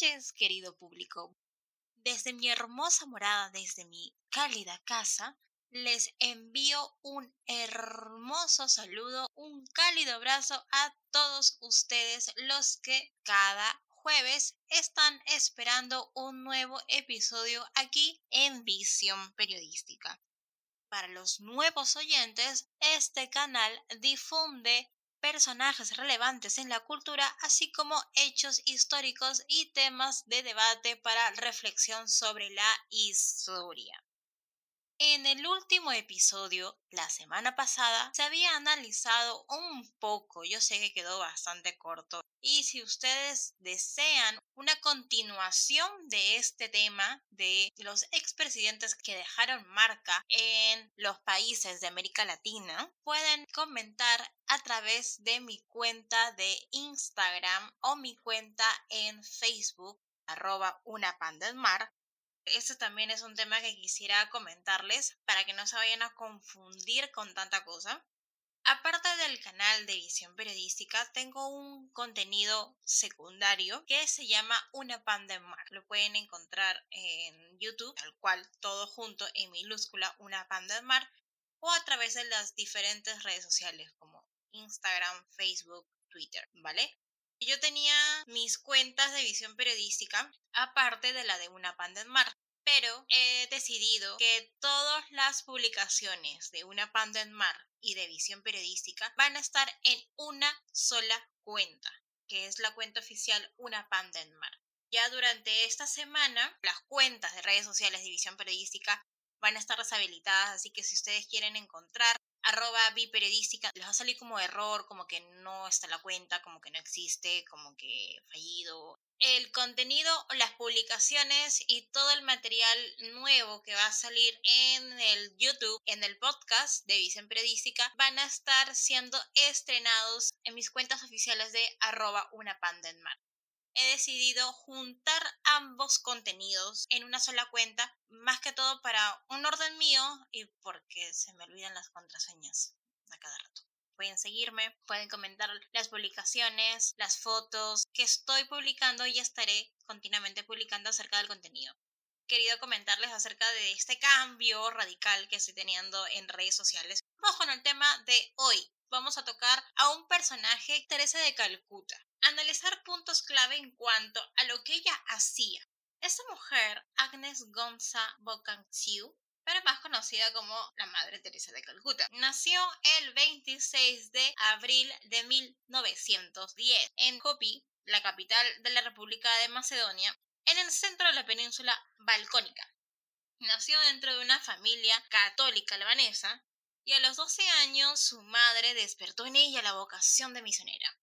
noches, querido público. Desde mi hermosa morada, desde mi cálida casa, les envío un hermoso saludo, un cálido abrazo a todos ustedes los que cada jueves están esperando un nuevo episodio aquí en Visión Periodística. Para los nuevos oyentes, este canal difunde personajes relevantes en la cultura, así como hechos históricos y temas de debate para reflexión sobre la historia. En el último episodio, la semana pasada, se había analizado un poco, yo sé que quedó bastante corto, y si ustedes desean una continuación de este tema de los expresidentes que dejaron marca en los países de América Latina, pueden comentar a través de mi cuenta de Instagram o mi cuenta en Facebook arroba una mar este también es un tema que quisiera comentarles para que no se vayan a confundir con tanta cosa. Aparte del canal de visión periodística, tengo un contenido secundario que se llama Una pan de mar. Lo pueden encontrar en YouTube, tal cual, todo junto en minúscula, Una pan de mar, o a través de las diferentes redes sociales como Instagram, Facebook, Twitter, ¿vale? Yo tenía mis cuentas de visión periodística, aparte de la de Una pan de mar pero he decidido que todas las publicaciones de Una Panda en Mar y de Visión Periodística van a estar en una sola cuenta, que es la cuenta oficial Una Panda en Mar. Ya durante esta semana, las cuentas de redes sociales de Visión Periodística van a estar deshabilitadas, así que si ustedes quieren encontrar arroba biperiodística, les va a salir como error, como que no está la cuenta, como que no existe, como que fallido. El contenido, las publicaciones y todo el material nuevo que va a salir en el YouTube, en el podcast de Visión Periodística, van a estar siendo estrenados en mis cuentas oficiales de arroba una he decidido juntar ambos contenidos en una sola cuenta, más que todo para un orden mío y porque se me olvidan las contraseñas a cada rato. Pueden seguirme, pueden comentar las publicaciones, las fotos que estoy publicando y estaré continuamente publicando acerca del contenido. Querido comentarles acerca de este cambio radical que estoy teniendo en redes sociales. Vamos con el tema de hoy. Vamos a tocar a un personaje, Teresa de Calcuta analizar puntos clave en cuanto a lo que ella hacía. Esta mujer, Agnes Gonza Bocanchiu, pero más conocida como la Madre Teresa de Calcuta. Nació el 26 de abril de 1910 en Kopi, la capital de la República de Macedonia, en el centro de la península balcónica. Nació dentro de una familia católica albanesa y a los 12 años su madre despertó en ella la vocación de misionera.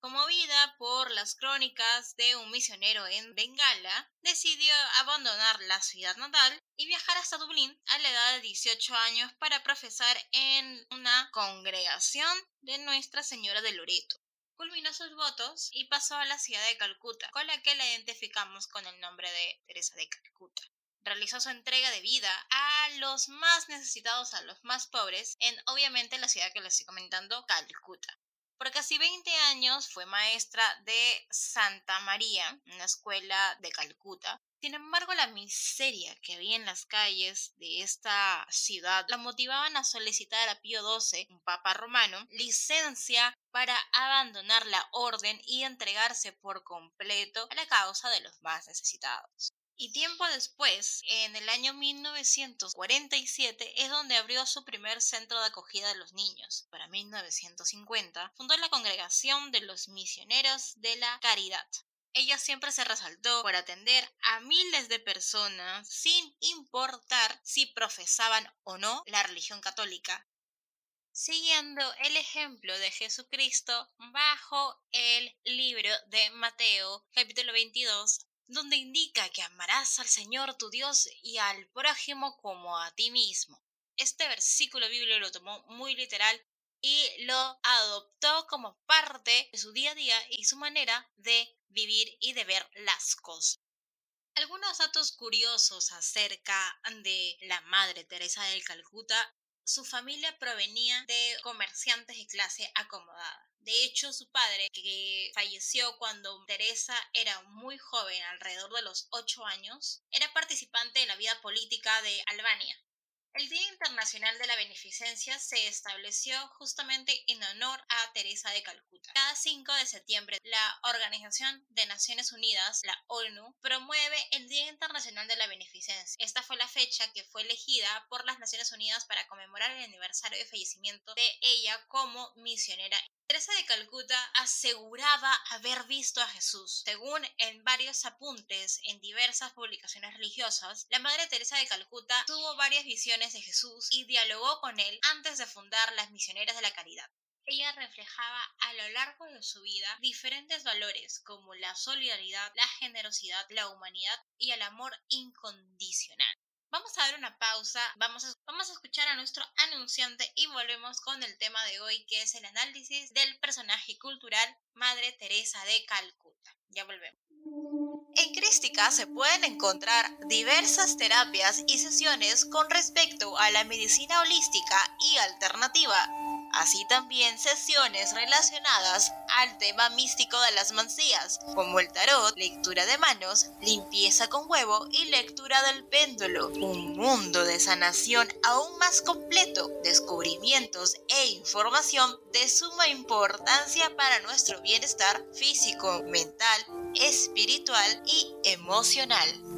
Conmovida por las crónicas de un misionero en Bengala, decidió abandonar la ciudad natal y viajar hasta Dublín a la edad de 18 años para profesar en una congregación de Nuestra Señora de Loreto. Culminó sus votos y pasó a la ciudad de Calcuta, con la que la identificamos con el nombre de Teresa de Calcuta realizó su entrega de vida a los más necesitados, a los más pobres, en obviamente la ciudad que les estoy comentando, Calcuta. Por casi 20 años fue maestra de Santa María, una escuela de Calcuta. Sin embargo, la miseria que había en las calles de esta ciudad la motivaban a solicitar a Pío XII, un papa romano, licencia para abandonar la orden y entregarse por completo a la causa de los más necesitados. Y tiempo después, en el año 1947, es donde abrió su primer centro de acogida de los niños. Para 1950, fundó la Congregación de los Misioneros de la Caridad. Ella siempre se resaltó por atender a miles de personas sin importar si profesaban o no la religión católica, siguiendo el ejemplo de Jesucristo bajo el libro de Mateo capítulo 22 donde indica que amarás al Señor tu Dios y al prójimo como a ti mismo. Este versículo bíblico lo tomó muy literal y lo adoptó como parte de su día a día y su manera de vivir y de ver las cosas. Algunos datos curiosos acerca de la Madre Teresa del Calcuta su familia provenía de comerciantes de clase acomodada. De hecho, su padre, que falleció cuando Teresa era muy joven, alrededor de los 8 años, era participante en la vida política de Albania. El Día Internacional de la Beneficencia se estableció justamente en honor a Teresa de Calcuta. Cada 5 de septiembre, la Organización de Naciones Unidas, la ONU, promueve el Día Internacional de la Beneficencia. Esta fue la fecha que fue elegida por las Naciones Unidas para conmemorar el aniversario de fallecimiento de ella como misionera Teresa de Calcuta aseguraba haber visto a Jesús. Según en varios apuntes en diversas publicaciones religiosas, la Madre Teresa de Calcuta tuvo varias visiones de Jesús y dialogó con él antes de fundar las Misioneras de la Caridad. Ella reflejaba a lo largo de su vida diferentes valores como la solidaridad, la generosidad, la humanidad y el amor incondicional. Vamos a dar una pausa, vamos a, vamos a escuchar a nuestro anunciante y volvemos con el tema de hoy que es el análisis del personaje cultural Madre Teresa de Calcuta. Ya volvemos. En Crística se pueden encontrar diversas terapias y sesiones con respecto a la medicina holística y alternativa así también sesiones relacionadas al tema místico de las mancías, como el tarot, lectura de manos, limpieza con huevo y lectura del péndulo. Un mundo de sanación aún más completo, descubrimientos e información de suma importancia para nuestro bienestar físico, mental, espiritual y emocional.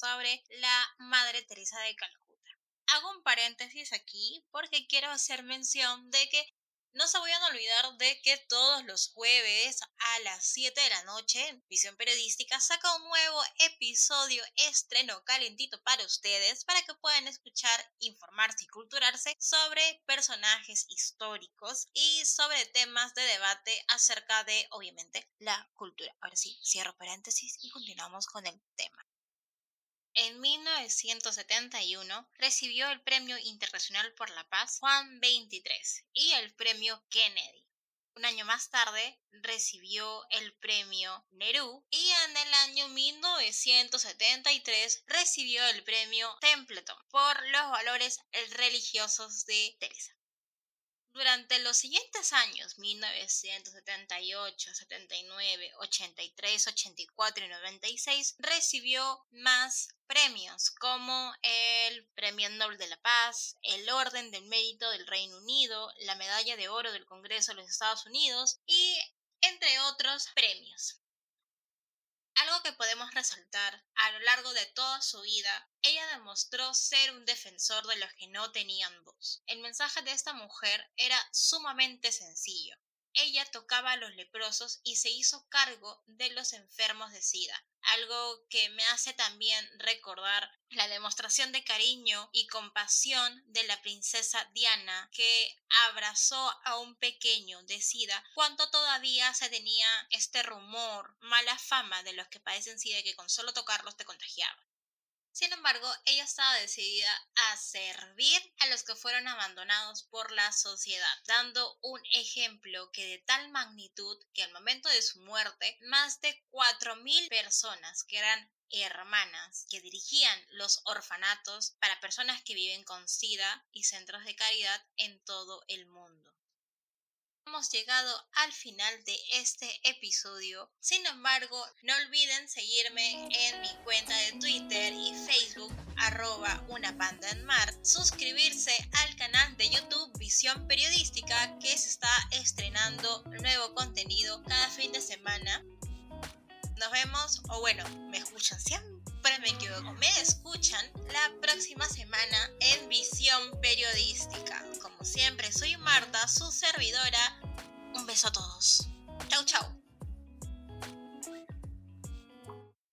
Sobre la Madre Teresa de Calcuta. Hago un paréntesis aquí porque quiero hacer mención de que no se vayan a olvidar de que todos los jueves a las 7 de la noche, Visión Periodística saca un nuevo episodio estreno calentito para ustedes para que puedan escuchar, informarse y culturarse sobre personajes históricos y sobre temas de debate acerca de, obviamente, la cultura. Ahora sí, cierro paréntesis y continuamos con el tema. En 1971 recibió el Premio Internacional por la Paz Juan 23 y el Premio Kennedy. Un año más tarde recibió el premio Nerú y en el año 1973 recibió el premio Templeton por los valores religiosos de Teresa. Durante los siguientes años, 1978, 79, 83, 84 y 96, recibió más premios como el Premio Nobel de la Paz, el Orden del Mérito del Reino Unido, la Medalla de Oro del Congreso de los Estados Unidos y entre otros premios. Algo que podemos resaltar, a lo largo de toda su vida, ella demostró ser un defensor de los que no tenían voz. El mensaje de esta mujer era sumamente sencillo. Ella tocaba a los leprosos y se hizo cargo de los enfermos de SIDA, algo que me hace también recordar la demostración de cariño y compasión de la princesa Diana que abrazó a un pequeño de SIDA cuando todavía se tenía este rumor, mala fama de los que padecen SIDA que con solo tocarlos te contagiaban. Sin embargo, ella estaba decidida a servir a los que fueron abandonados por la sociedad, dando un ejemplo que de tal magnitud que al momento de su muerte, más de 4.000 personas que eran hermanas que dirigían los orfanatos para personas que viven con SIDA y centros de caridad en todo el mundo llegado al final de este episodio. Sin embargo, no olviden seguirme en mi cuenta de Twitter y Facebook arroba una panda en mar, suscribirse al canal de YouTube Visión Periodística que se está estrenando nuevo contenido cada fin de semana. Nos vemos, o bueno, me escuchan siempre me equivoco, me escuchan la próxima semana en Visión Periodística. Como siempre, soy Marta, su servidora. Un beso a todos. Chau, chau.